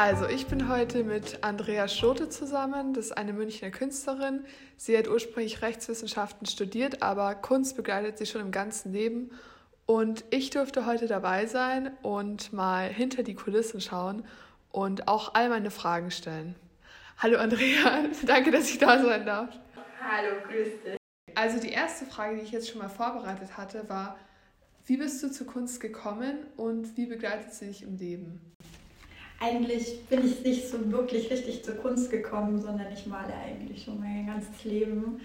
Also, ich bin heute mit Andrea Schote zusammen. Das ist eine Münchner Künstlerin. Sie hat ursprünglich Rechtswissenschaften studiert, aber Kunst begleitet sie schon im ganzen Leben. Und ich durfte heute dabei sein und mal hinter die Kulissen schauen und auch all meine Fragen stellen. Hallo Andrea, danke, dass ich da sein darf. Hallo, grüß dich. Also die erste Frage, die ich jetzt schon mal vorbereitet hatte, war, wie bist du zur Kunst gekommen und wie begleitet sie dich im Leben? Eigentlich bin ich nicht so wirklich richtig zur Kunst gekommen, sondern ich male eigentlich schon mein ganzes Leben.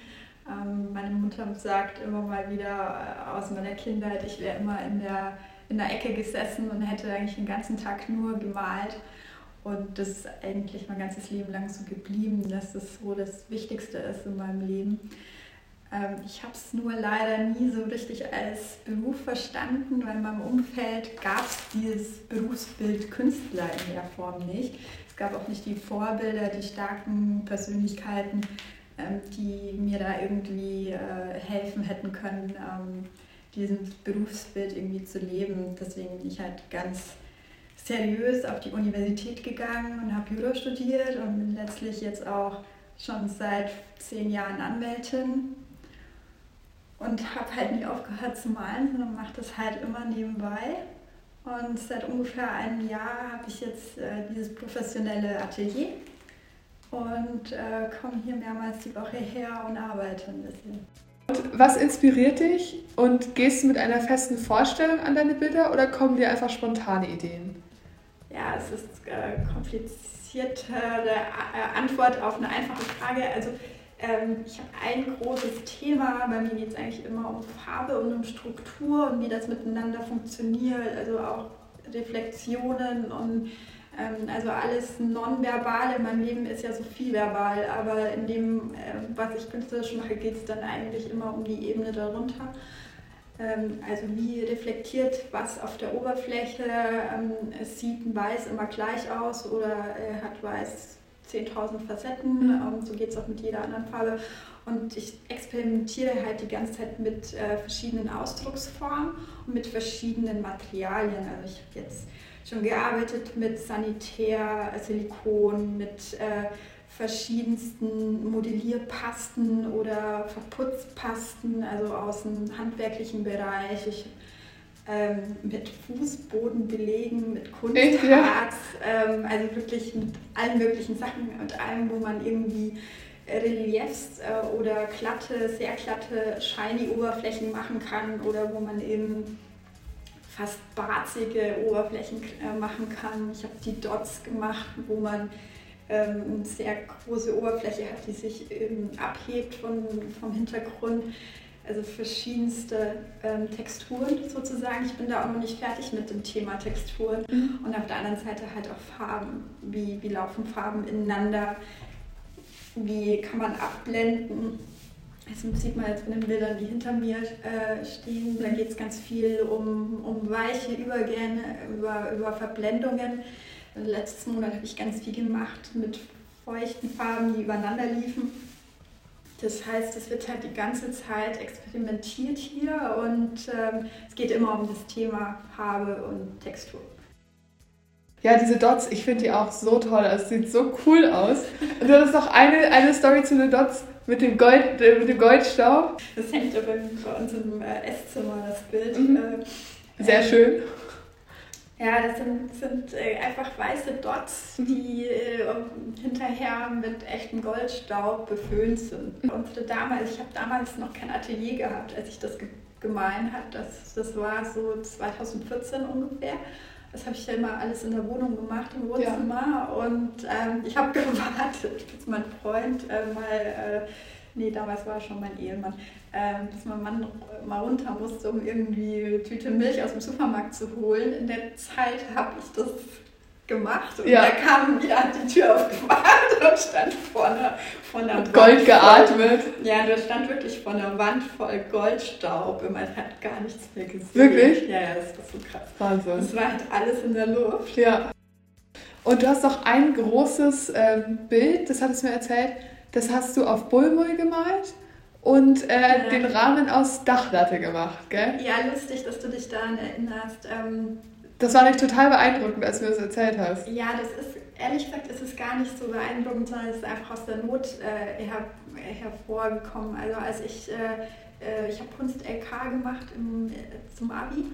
Ähm, meine Mutter sagt immer mal wieder äh, aus meiner Kindheit, ich wäre immer in der, in der Ecke gesessen und hätte eigentlich den ganzen Tag nur gemalt. Und das ist eigentlich mein ganzes Leben lang so geblieben, dass das so das Wichtigste ist in meinem Leben. Ähm, ich habe es nur leider nie so richtig als Beruf verstanden, weil in meinem Umfeld gab es dieses Berufsbild Künstler in der Form nicht. Es gab auch nicht die Vorbilder, die starken Persönlichkeiten, ähm, die mir da irgendwie äh, helfen hätten können, ähm, dieses Berufsbild irgendwie zu leben. Deswegen bin ich halt ganz seriös auf die Universität gegangen und habe Jura studiert und bin letztlich jetzt auch schon seit zehn Jahren Anwältin und habe halt nie aufgehört zu malen, sondern mache das halt immer nebenbei. Und seit ungefähr einem Jahr habe ich jetzt äh, dieses professionelle Atelier und äh, komme hier mehrmals die Woche her und arbeite ein bisschen. Und was inspiriert dich und gehst du mit einer festen Vorstellung an deine Bilder oder kommen dir einfach spontane Ideen? Ja, es ist äh, komplizierte äh, Antwort auf eine einfache Frage. Also ähm, ich habe ein großes Thema, bei mir geht es eigentlich immer um Farbe und um Struktur und wie das miteinander funktioniert, also auch Reflexionen und ähm, also alles Nonverbale in meinem Leben ist ja so viel verbal, aber in dem, äh, was ich künstlerisch mache, geht es dann eigentlich immer um die Ebene darunter. Ähm, also wie reflektiert was auf der Oberfläche? Ähm, es sieht ein Weiß immer gleich aus oder äh, hat Weiß 10.000 Facetten. Mhm. so geht es auch mit jeder anderen Farbe. Und ich experimentiere halt die ganze Zeit mit äh, verschiedenen Ausdrucksformen und mit verschiedenen Materialien. Also ich habe jetzt schon gearbeitet mit Sanitär, Silikon, mit äh, verschiedensten Modellierpasten oder Verputzpasten, also aus dem handwerklichen Bereich. Ich ähm, mit Fußbodenbelegen, mit Kunstharz, ja? ähm, also wirklich mit allen möglichen Sachen und allem, wo man irgendwie Reliefs äh, oder glatte, sehr glatte, shiny Oberflächen machen kann oder wo man eben fast barzige Oberflächen äh, machen kann. Ich habe die Dots gemacht, wo man ähm, eine sehr große Oberfläche hat, die sich eben abhebt von, vom Hintergrund also verschiedenste ähm, Texturen sozusagen. Ich bin da auch noch nicht fertig mit dem Thema Texturen. Mhm. Und auf der anderen Seite halt auch Farben. Wie, wie laufen Farben ineinander? Wie kann man abblenden? Das sieht man jetzt in den Bildern, die hinter mir äh, stehen. Da geht es ganz viel um, um weiche Übergänge, über, über Verblendungen. Letzten Monat habe ich ganz viel gemacht mit feuchten Farben, die übereinander liefen das heißt, es wird halt die ganze Zeit experimentiert hier und ähm, es geht immer um das Thema Farbe und Textur. Ja, diese Dots, ich finde die auch so toll. Es sieht so cool aus. Und du hast noch eine, eine Story zu den Dots mit dem, Gold, äh, mit dem Goldstaub. Das hängt aber bei uns im äh, Esszimmer, das Bild. Mhm. Äh, Sehr schön. Ja, das sind, sind äh, einfach weiße Dots, die äh, hinterher mit echtem Goldstaub beföhnt sind. Unsere Dame, also ich habe damals noch kein Atelier gehabt, als ich das ge gemahlen habe. Das, das war so 2014 ungefähr. Das habe ich ja immer alles in der Wohnung gemacht, im Wohnzimmer. Ja. Und ähm, ich habe gewartet, bis mein Freund äh, mal äh, nee, damals war schon mein Ehemann, äh, dass mein Mann mal runter musste, um irgendwie eine Tüte Milch aus dem Supermarkt zu holen. In der Zeit habe ich das gemacht und ja. er kam wieder an die Tür aufgemacht und stand vor einer, vor einer Wand Gold geatmet. Voll, ja, der stand wirklich vor einer Wand voll Goldstaub und man hat gar nichts mehr gesehen. Wirklich? Ja, ja, das war so krass. Wahnsinn. Das war halt alles in der Luft. Ja. Und du hast noch ein großes ähm, Bild, das hattest du mir erzählt, das hast du auf Bullmull gemalt und äh, ja. den Rahmen aus Dachlatte gemacht, gell? Ja, lustig, dass du dich daran erinnerst. Ähm, das war nicht total beeindruckend, als du das erzählt hast. Ja, das ist ehrlich gesagt ist es gar nicht so beeindruckend, sondern es ist einfach aus der Not äh, her, hervorgekommen. Also als ich, äh, äh ich habe Kunst LK gemacht im, äh, zum Abi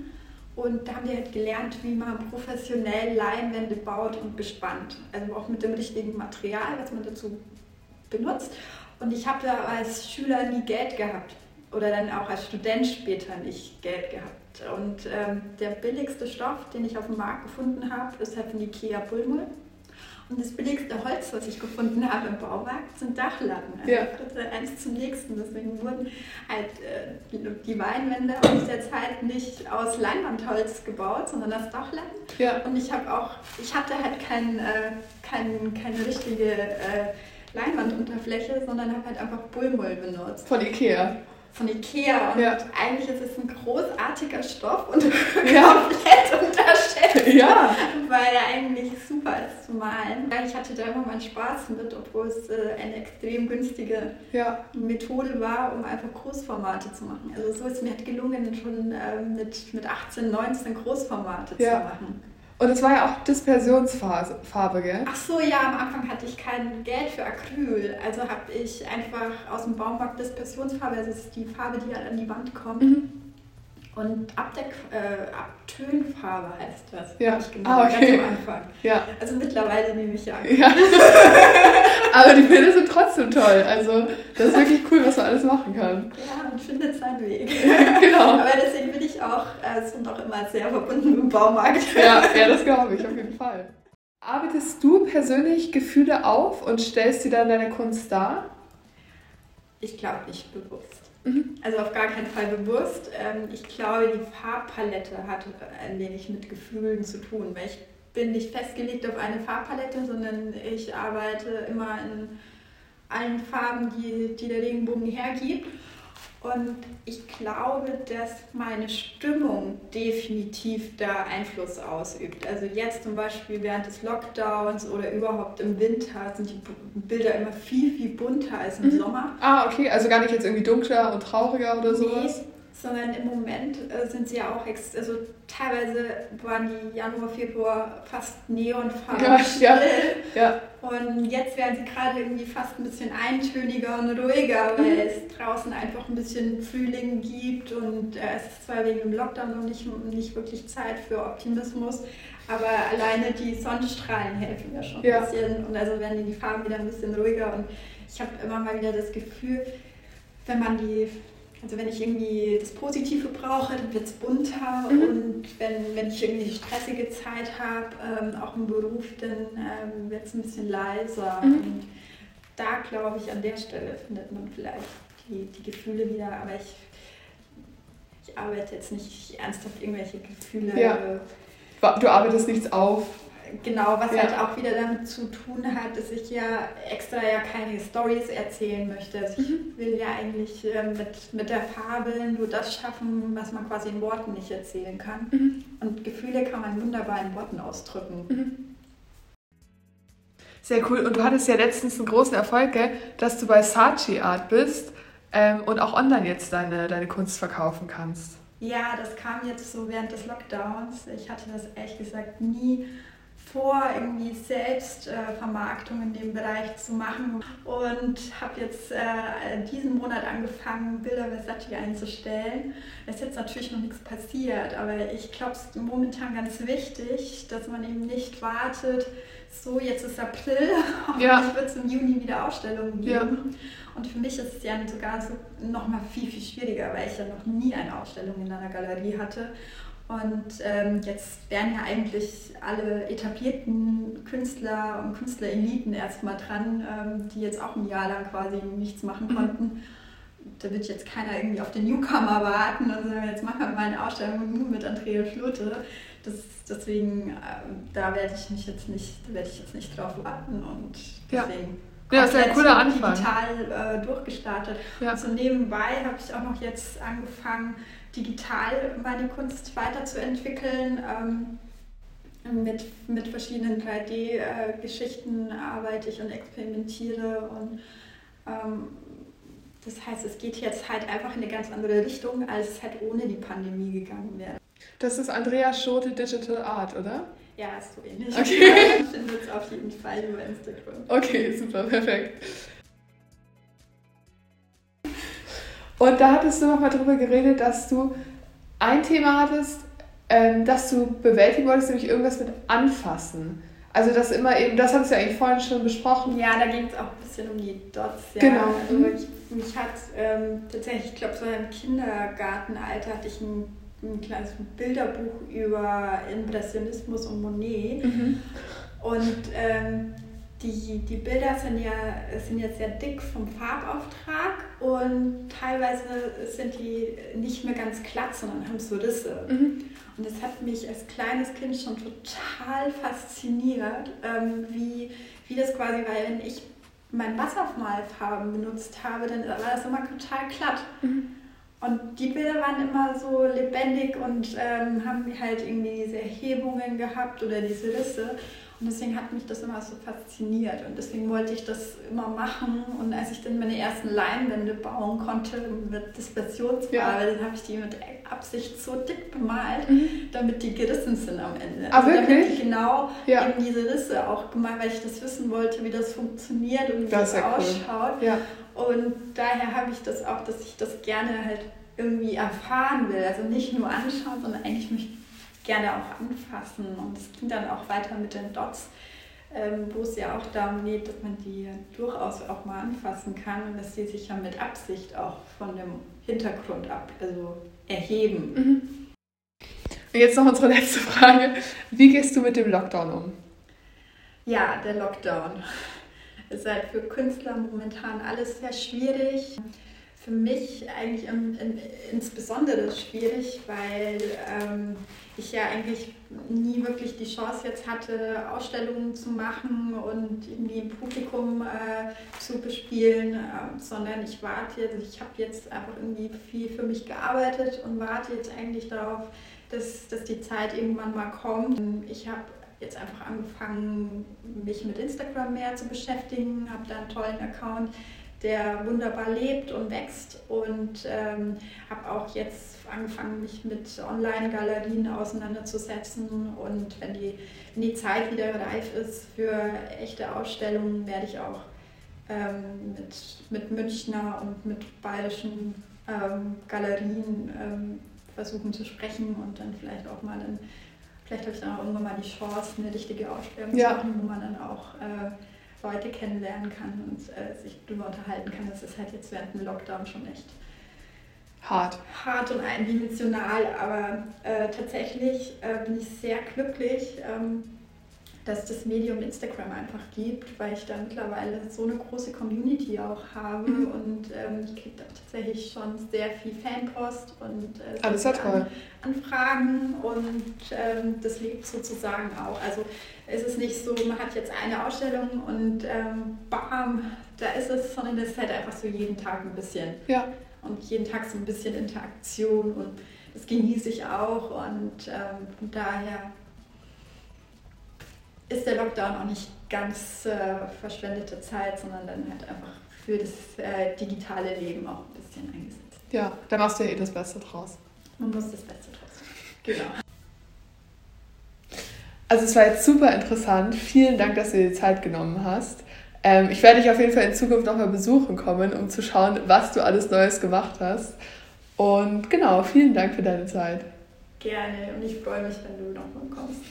und da haben wir halt gelernt, wie man professionell Leinwände baut und bespannt. Also auch mit dem richtigen Material, was man dazu benutzt. Und ich habe da als Schüler nie Geld gehabt oder dann auch als Student später nicht Geld gehabt. Und ähm, der billigste Stoff, den ich auf dem Markt gefunden habe, ist halt von Ikea Bullmull. Und das billigste Holz, was ich gefunden habe im Baumarkt, sind Dachlatten. Also ja. eins zum nächsten. Deswegen wurden halt äh, die Weinwände aus der Zeit nicht aus Leinwandholz gebaut, sondern aus Dachlatten. Ja. Und ich habe auch, ich hatte halt kein, äh, kein, keine richtige äh, Leinwandunterfläche, sondern habe halt einfach Bullmull benutzt. Von Ikea von Ikea und ja. eigentlich ist es ein großartiger Stoff und ja. komplett unterschätzt, ja. weil er eigentlich super ist zu malen. Ich hatte da immer meinen Spaß mit, obwohl es äh, eine extrem günstige ja. Methode war, um einfach Großformate zu machen. Also so ist es mir halt gelungen, schon ähm, mit, mit 18, 19 Großformate zu machen. Und es war ja auch Dispersionsfarbe, gell? Ach so, ja, am Anfang hatte ich kein Geld für Acryl. Also habe ich einfach aus dem Baumarkt Dispersionsfarbe, also das ist die Farbe, die halt an die Wand kommt. Mhm. Und Abdeck, äh, Abtönfarbe heißt das. Ja. Ich genau, ah, okay. ganz am Anfang. Ja. Also mittlerweile nehme ich ja. ja. Aber die Bilder sind trotzdem toll. Also das ist wirklich cool, was man alles machen kann. Ja, und findet seinen Weg. genau. Aber deswegen bin ich auch, äh, sind auch immer sehr verbunden mit dem Baumarkt. ja, ja, das glaube ich auf jeden Fall. Arbeitest du persönlich Gefühle auf und stellst sie dann in deiner Kunst dar? Ich glaube nicht bewusst. Mhm. Also auf gar keinen Fall bewusst. Ähm, ich glaube, die Farbpalette hat ein wenig mit Gefühlen zu tun, weil ich bin nicht festgelegt auf eine Farbpalette, sondern ich arbeite immer in allen Farben, die, die der Regenbogen hergibt. Und ich glaube, dass meine Stimmung definitiv da Einfluss ausübt. Also jetzt zum Beispiel während des Lockdowns oder überhaupt im Winter sind die Bilder immer viel, viel bunter als im mhm. Sommer. Ah, okay. Also gar nicht jetzt irgendwie dunkler und trauriger oder sowas? Nee, sondern im Moment äh, sind sie ja auch, ex also teilweise waren die Januar, Februar fast neonfarben. Ja, ja. Und jetzt werden sie gerade irgendwie fast ein bisschen eintöniger und ruhiger, weil mhm. es draußen einfach ein bisschen Frühling gibt und äh, es ist zwar wegen dem Lockdown noch nicht, nicht wirklich Zeit für Optimismus, aber alleine die Sonnenstrahlen helfen ja schon ja. ein bisschen und also werden die Farben wieder ein bisschen ruhiger und ich habe immer mal wieder das Gefühl, wenn man die also wenn ich irgendwie das Positive brauche, dann wird es bunter mhm. und wenn, wenn ich irgendwie eine stressige Zeit habe, ähm, auch im Beruf, dann ähm, wird es ein bisschen leiser. Mhm. Und da glaube ich, an der Stelle findet man vielleicht die, die Gefühle wieder, aber ich, ich arbeite jetzt nicht ernsthaft irgendwelche Gefühle. Ja. Du arbeitest nichts auf. Genau, was ja. halt auch wieder damit zu tun hat, dass ich ja extra ja keine Stories erzählen möchte. Also ich mhm. will ja eigentlich äh, mit, mit der Farbe nur das schaffen, was man quasi in Worten nicht erzählen kann. Mhm. Und Gefühle kann man wunderbar in Worten ausdrücken. Mhm. Sehr cool. Und du hattest ja letztens einen großen Erfolg, gell, dass du bei Saatchi Art bist ähm, und auch online jetzt deine, deine Kunst verkaufen kannst. Ja, das kam jetzt so während des Lockdowns. Ich hatte das ehrlich gesagt nie vor, irgendwie Selbstvermarktung äh, in dem Bereich zu machen und habe jetzt äh, diesen Monat angefangen, Bilder Versace einzustellen. Es ist jetzt natürlich noch nichts passiert, aber ich glaube, es ist momentan ganz wichtig, dass man eben nicht wartet, so jetzt ist April, ja. hoffentlich wird es im Juni wieder Ausstellungen geben. Ja. Und für mich ist es ja sogar so noch mal viel, viel schwieriger, weil ich ja noch nie eine Ausstellung in einer Galerie hatte und ähm, jetzt wären ja eigentlich alle etablierten Künstler und Künstlereliten erstmal dran, ähm, die jetzt auch ein Jahr lang quasi nichts machen mhm. konnten. Da wird jetzt keiner irgendwie auf den Newcomer warten und sagen, jetzt machen wir mal eine Ausstellung nur mit Andrea Schlute. Das, deswegen, äh, da werde ich mich jetzt nicht, da werde ich jetzt nicht drauf warten und deswegen. Ja. Ja, das ist ein cooler Anfang. digital äh, durchgestartet. Ja. Und so nebenbei habe ich auch noch jetzt angefangen, digital meine Kunst weiterzuentwickeln. Ähm, mit, mit verschiedenen 3D-Geschichten arbeite ich und experimentiere. Und ähm, das heißt, es geht jetzt halt einfach in eine ganz andere Richtung, als es halt ohne die Pandemie gegangen wäre. Das ist Andrea Schote Digital Art, oder? Ja, ist so ähnlich. Okay. Ich finde es auf jeden Fall über Instagram. Okay, super, perfekt. Und da hattest du nochmal drüber geredet, dass du ein Thema hattest, ähm, das du bewältigen wolltest, nämlich irgendwas mit Anfassen. Also das immer eben, das hattest du ja eigentlich vorhin schon besprochen. Ja, da ging es auch ein bisschen um die Dots. Ja. Genau. Also mich, mich hat ähm, tatsächlich, ich glaube so im Kindergartenalter hatte ich ein, ein kleines Bilderbuch über Impressionismus und Monet. Mhm. Und ähm, die, die Bilder sind ja, sind ja sehr dick vom Farbauftrag und teilweise sind die nicht mehr ganz glatt, sondern haben so Risse. Mhm. Und das hat mich als kleines Kind schon total fasziniert, ähm, wie, wie das quasi, weil wenn ich mein Wassermalfarben benutzt habe, dann war das immer total glatt. Mhm. Und die Bilder waren immer so lebendig und ähm, haben halt irgendwie diese Erhebungen gehabt oder diese Risse. Und deswegen hat mich das immer so fasziniert und deswegen wollte ich das immer machen. Und als ich dann meine ersten Leinwände bauen konnte mit Dispersionsfarbe, ja. dann habe ich die mit Absicht so dick bemalt, mhm. damit die gerissen sind am Ende. Ah, also wirklich? Damit ich genau ja. eben diese Risse auch gemalt, weil ich das wissen wollte, wie das funktioniert und wie das, das ausschaut. Cool. Ja. Und daher habe ich das auch, dass ich das gerne halt irgendwie erfahren will. Also nicht nur anschauen, sondern eigentlich mich gerne auch anfassen. Und es ging dann auch weiter mit den Dots, ähm, wo es ja auch darum geht, dass man die durchaus auch mal anfassen kann und dass sie sich ja mit Absicht auch von dem Hintergrund ab, also erheben. Mhm. Und jetzt noch unsere letzte Frage. Wie gehst du mit dem Lockdown um? Ja, der Lockdown. Es ist halt für Künstler momentan alles sehr schwierig für mich eigentlich in, in, insbesondere schwierig, weil ähm, ich ja eigentlich nie wirklich die Chance jetzt hatte, Ausstellungen zu machen und irgendwie im Publikum äh, zu bespielen, äh, sondern ich warte jetzt, ich habe jetzt einfach irgendwie viel für mich gearbeitet und warte jetzt eigentlich darauf, dass, dass die Zeit irgendwann mal kommt. Ich habe jetzt einfach angefangen, mich mit Instagram mehr zu beschäftigen, habe da einen tollen Account der wunderbar lebt und wächst und ähm, habe auch jetzt angefangen, mich mit Online-Galerien auseinanderzusetzen und wenn die, wenn die Zeit wieder reif ist für echte Ausstellungen, werde ich auch ähm, mit, mit Münchner und mit bayerischen ähm, Galerien ähm, versuchen zu sprechen und dann vielleicht auch mal, in, vielleicht habe ich dann auch irgendwann mal die Chance, eine richtige Ausstellung ja. zu machen, wo man dann auch äh, Leute kennenlernen kann und äh, sich darüber unterhalten kann. Das ist halt jetzt während dem Lockdown schon echt hart. Hart und eindimensional, aber äh, tatsächlich äh, bin ich sehr glücklich, ähm, dass das Medium Instagram einfach gibt, weil ich da mittlerweile so eine große Community auch habe mhm. und ähm, ich kriege da tatsächlich schon sehr viel Fanpost und äh, Alles ja toll. Anfragen und ähm, das lebt sozusagen auch. Also es ist nicht so, man hat jetzt eine Ausstellung und ähm, bam, da ist es, sondern es ist halt einfach so jeden Tag ein bisschen. Ja. Und jeden Tag so ein bisschen Interaktion und das genieße ich auch und ähm, von daher ist der Lockdown auch nicht ganz äh, verschwendete Zeit, sondern dann halt einfach für das äh, digitale Leben auch ein bisschen eingesetzt. Ja, da machst du ja eh das Beste draus. Man muss das Beste draus. Genau. Also es war jetzt super interessant. Vielen Dank, dass du dir die Zeit genommen hast. Ähm, ich werde dich auf jeden Fall in Zukunft nochmal besuchen kommen, um zu schauen, was du alles Neues gemacht hast. Und genau, vielen Dank für deine Zeit. Gerne und ich freue mich, wenn du nochmal kommst.